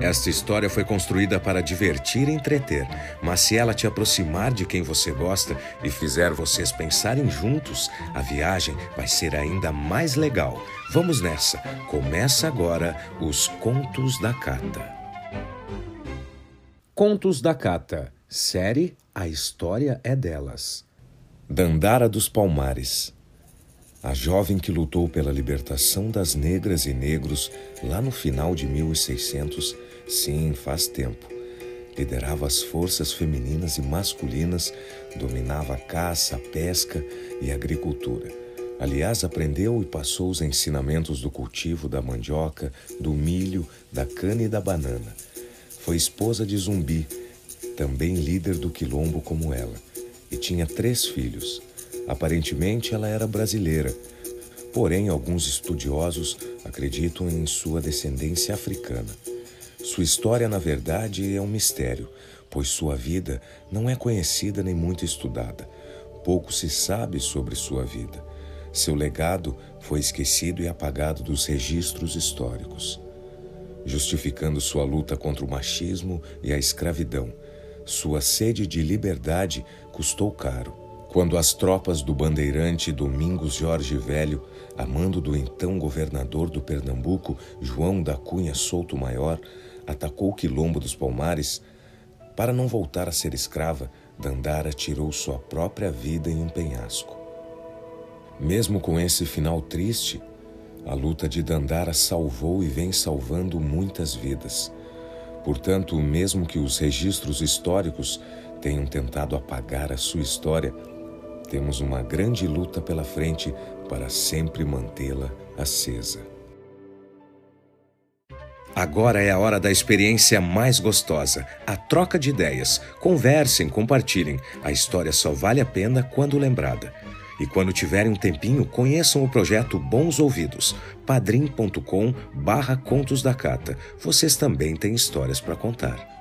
Esta história foi construída para divertir e entreter, mas se ela te aproximar de quem você gosta e fizer vocês pensarem juntos, a viagem vai ser ainda mais legal. Vamos nessa! Começa agora os Contos da Cata. Contos da Cata, série A História é Delas. Dandara dos Palmares. A jovem que lutou pela libertação das negras e negros lá no final de 1600 Sim, faz tempo. Liderava as forças femininas e masculinas, dominava a caça, a pesca e a agricultura. Aliás, aprendeu e passou os ensinamentos do cultivo da mandioca, do milho, da cana e da banana. Foi esposa de Zumbi, também líder do quilombo como ela, e tinha três filhos. Aparentemente, ela era brasileira, porém, alguns estudiosos acreditam em sua descendência africana. Sua história, na verdade, é um mistério, pois sua vida não é conhecida nem muito estudada. Pouco se sabe sobre sua vida. Seu legado foi esquecido e apagado dos registros históricos. Justificando sua luta contra o machismo e a escravidão, sua sede de liberdade custou caro. Quando as tropas do bandeirante Domingos Jorge Velho, a mando do então governador do Pernambuco, João da Cunha Souto Maior, atacou o quilombo dos Palmares, para não voltar a ser escrava, Dandara tirou sua própria vida em um penhasco. Mesmo com esse final triste, a luta de Dandara salvou e vem salvando muitas vidas. Portanto, mesmo que os registros históricos tenham tentado apagar a sua história, temos uma grande luta pela frente para sempre mantê-la acesa. Agora é a hora da experiência mais gostosa, a troca de ideias. Conversem, compartilhem. A história só vale a pena quando lembrada. E quando tiverem um tempinho, conheçam o projeto Bons Ouvidos, padrim.com barra Contos da Cata. Vocês também têm histórias para contar.